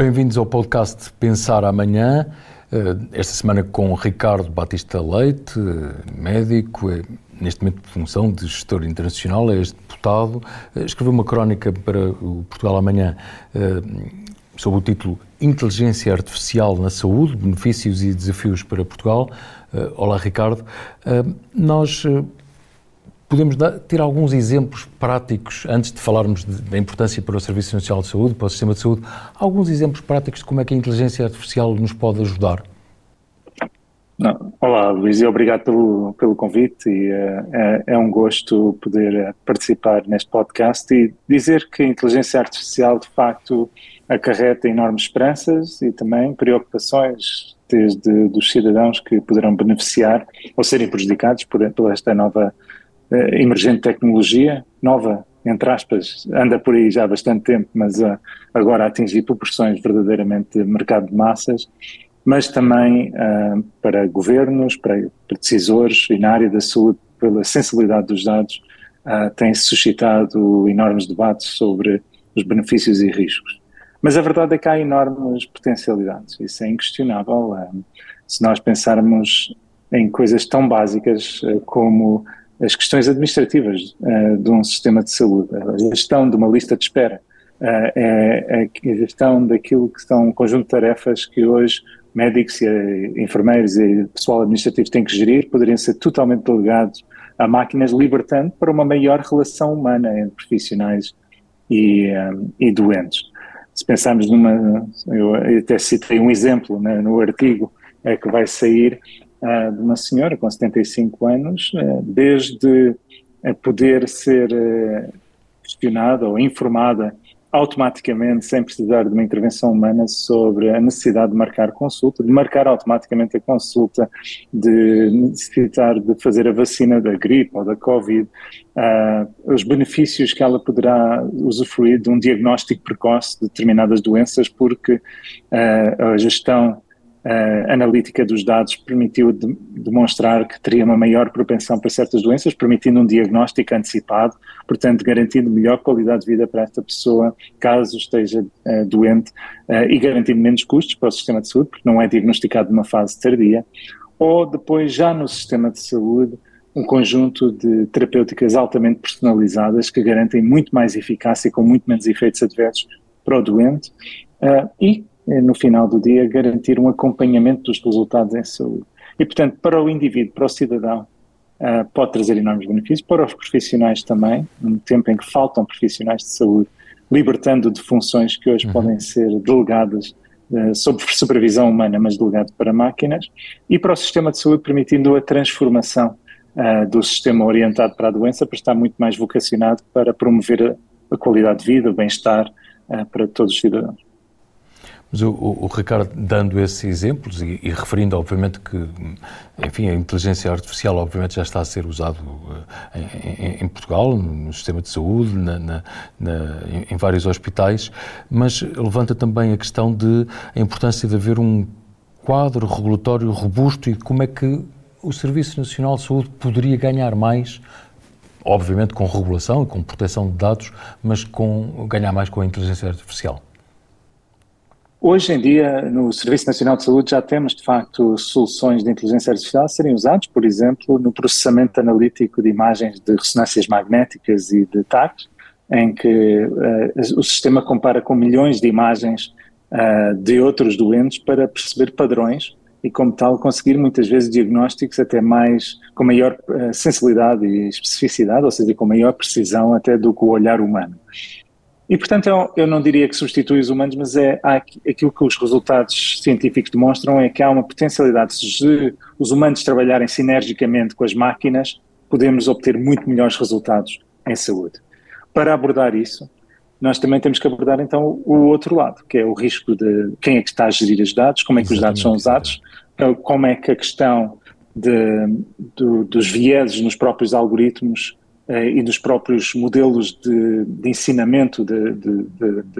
Bem-vindos ao podcast Pensar Amanhã. Eh, esta semana com Ricardo Batista Leite, médico, é, neste momento de função de gestor internacional, é ex-deputado. Eh, escreveu uma crónica para o Portugal Amanhã eh, sob o título Inteligência Artificial na Saúde, Benefícios e Desafios para Portugal. Olá, Ricardo. Nós Podemos dar, ter alguns exemplos práticos, antes de falarmos da importância para o Serviço Nacional de Saúde, para o sistema de saúde, alguns exemplos práticos de como é que a inteligência artificial nos pode ajudar? Não. Olá, Luís, e obrigado pelo, pelo convite. E, uh, é, é, um gosto poder eh, participar neste podcast e dizer que a inteligência artificial, de facto, acarreta enormes esperanças e também preocupações desde dos cidadãos que poderão beneficiar ou serem prejudicados por, por esta nova emergente tecnologia, nova, entre aspas, anda por aí já há bastante tempo, mas uh, agora atingir proporções verdadeiramente de mercado de massas, mas também uh, para governos, para, para, decisores e na área da saúde, pela sensibilidade dos dados, tem suscitado enormes debates sobre os benefícios e riscos. Mas a verdade é que há enormes potencialidades, isso é inquestionável. se nós pensarmos em coisas tão básicas como as questões administrativas uh, de um sistema de saúde, a gestão de uma lista de espera, uh, é, é, a gestão daquilo que são um conjunto de tarefas que hoje médicos e enfermeiros e pessoal administrativo têm que gerir, poderiam ser totalmente delegados a máquinas, libertando para uma maior relação humana entre profissionais e, um, e doentes. Se pensarmos numa, eu até citei um exemplo né, no artigo é, que vai sair, uh, de uma senhora com 75 anos, uh, desde poder ser uh, questionada ou informada automaticamente, sem precisar de uma intervenção humana, sobre a necessidade de marcar consulta, de marcar automaticamente a consulta, de necessitar de fazer a vacina da gripe ou da Covid, uh, os benefícios que ela poderá usufruir de um diagnóstico precoce de determinadas doenças, porque uh, a gestão uh, analítica dos dados permitiu de, demonstrar que teria uma maior propensão para certas doenças, permitindo um diagnóstico antecipado, portanto, garantindo melhor qualidade de vida para esta pessoa, caso esteja uh, doente, uh, e garantindo menos custos para o sistema de saúde, porque não é diagnosticado numa fase tardia, ou depois, já no sistema de saúde, um conjunto de terapêuticas altamente personalizadas que garantem muito mais eficácia e com muito menos efeitos adversos para o doente uh, e no final do dia, garantir um acompanhamento dos resultados em saúde. E, portanto, para o indivíduo, para o cidadão, uh, pode trazer enormes benefícios, para os profissionais também, num tempo em que faltam profissionais de saúde, libertando de funções que hoje uhum. podem ser delegadas uh, sob supervisão humana, mas delegado para máquinas, e para o sistema de saúde, permitindo a transformação uh, do sistema orientado para a doença, para estar muito mais vocacionado para promover a, a qualidade de vida, o bem-estar para todos os cidadãos. Mas o, o, o, Ricardo, dando esses exemplos e, e, referindo, obviamente, que, enfim, a inteligência artificial, obviamente, já está a ser usado uh, em, em, em, Portugal, no sistema de saúde, na, na, na, em, vários hospitais, mas levanta também a questão de a importância de haver um quadro regulatório robusto e como é que o Serviço Nacional de Saúde poderia ganhar mais obviamente com regulação e com proteção de dados, mas com ganhar mais com a inteligência artificial. Hoje em dia, no Serviço Nacional de Saúde, já temos, de facto, soluções de inteligência artificial a serem usadas, por exemplo, no processamento analítico de imagens de ressonâncias magnéticas e de TAC, em que uh, o sistema compara com milhões de imagens uh, de outros doentes para perceber padrões e, como tal, conseguir muitas vezes diagnósticos até mais, com maior uh, sensibilidade e especificidade, ou seja, com maior precisão até do que o olhar humano. E, portanto, eu, eu, não diria que substitui os humanos, mas é aquilo que os resultados científicos demonstram é que há uma potencialidade, se os humanos trabalharem sinergicamente com as máquinas, podemos obter muito melhores resultados em saúde. Para abordar isso, nós também temos que abordar então o outro lado, que é o risco de quem é que está a gerir os dados, como é que Exatamente. os dados são usados, como é que a questão de, do, dos vieses nos próprios algoritmos e dos próprios modelos de, de ensinamento de, de,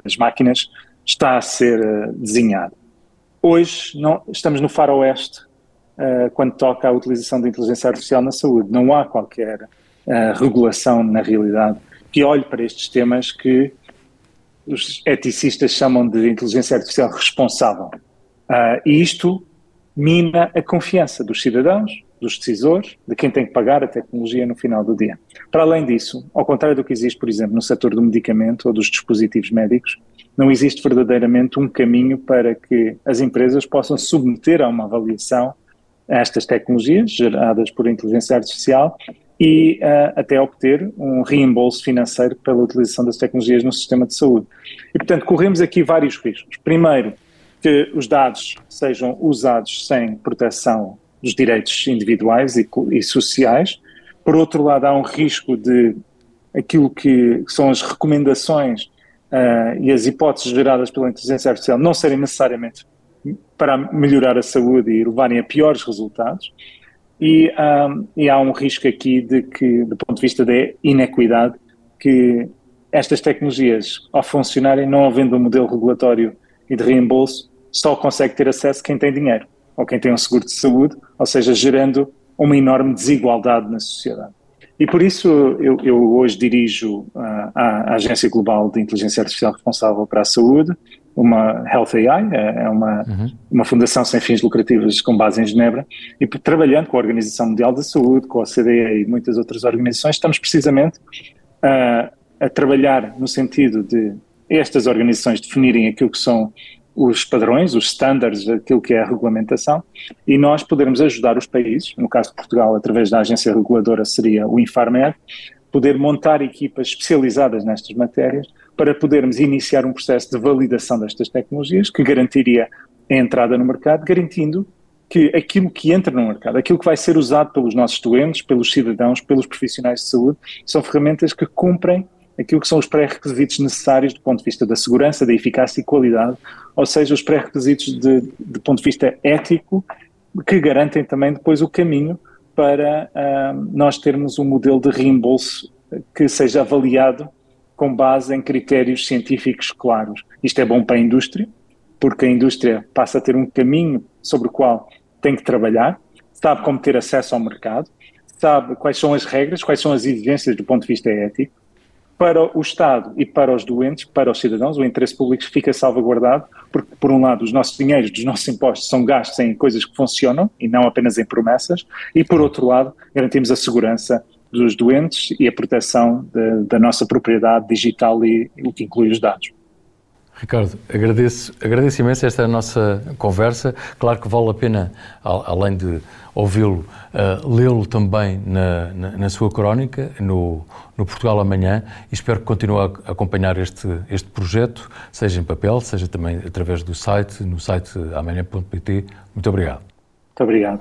das máquinas está a ser uh, desenhado. Hoje não, estamos no faroeste uh, quando toca à utilização da inteligência artificial na saúde. Não há qualquer uh, regulação na realidade que olhe para estes temas que os eticistas chamam de inteligência artificial responsável. Uh, e isto mina a confiança dos cidadãos, dos decisores, de quem tem que pagar a tecnologia no final do dia. Para além disso, ao contrário do que existe, por exemplo, no setor do medicamento ou dos dispositivos médicos, não existe verdadeiramente um caminho para que as empresas possam submeter a uma avaliação estas tecnologias geradas por inteligência artificial e uh, até obter um reembolso financeiro pela utilização das tecnologias no sistema de saúde. E, portanto, corremos aqui vários riscos. Primeiro, que os dados sejam usados sem proteção dos direitos individuais e, e sociais. Por outro lado, há um risco de aquilo que são as recomendações uh, e as hipóteses geradas pela inteligência artificial não serem necessariamente para melhorar a saúde e levarem a piores resultados. E, um, ah, e, há um risco aqui de que, do ponto de vista da inequidade, que estas tecnologias, ao funcionarem, não havendo um modelo regulatório e de reembolso, só consegue ter acesso quem tem dinheiro ou quem tem um seguro de saúde, ou seja, gerando uma enorme desigualdade na sociedade. E por isso eu, eu hoje dirijo uh, a Agência Global de Inteligência Artificial responsável para a saúde, uma Health AI, é, é uma, uhum. uma fundação sem fins lucrativos com base em Genebra, e trabalhando com a Organização Mundial da Saúde, com a OCDE e muitas outras organizações, estamos precisamente uh, a trabalhar no sentido de estas organizações definirem aquilo que são os padrões, os standards daquilo que é a regulamentação e nós podermos ajudar os países, no caso de Portugal, através da agência reguladora seria o Infarmed, poder montar equipas especializadas nestas matérias para podermos iniciar um processo de validação destas tecnologias que garantiria a entrada no mercado, garantindo que aquilo que entra no mercado, aquilo que vai ser usado pelos nossos doentes, pelos cidadãos, pelos profissionais de saúde, são ferramentas que cumprem aquilo que são os pré-requisitos necessários do ponto de vista da segurança, da eficácia e qualidade, ou seja, os pré-requisitos de, de ponto de vista ético que garantem também depois o caminho para uh, nós termos um modelo de reembolso que seja avaliado com base em critérios científicos claros. Isto é bom para a indústria, porque a indústria passa a ter um caminho sobre o qual tem que trabalhar, sabe como ter acesso ao mercado, sabe quais são as regras, quais são as exigências do ponto de vista ético, para o Estado e para os doentes, para os cidadãos, o interesse público fica salvaguardado, porque, por um lado, os nossos dinheiros dos nossos impostos são gastos em coisas que funcionam e não apenas em promessas, e, por outro lado, garantimos a segurança dos doentes e a proteção de, da nossa propriedade digital e o que inclui os dados. Ricardo, agradeço, agradeço imenso esta nossa conversa. Claro que vale a pena, além de ouvi-lo, uh, lê-lo também na, na, na, sua crónica, no, no, Portugal Amanhã, e espero que continue a acompanhar este, este projeto, seja em papel, seja também através do site, no site amanhã.pt. Muito obrigado. Muito obrigado.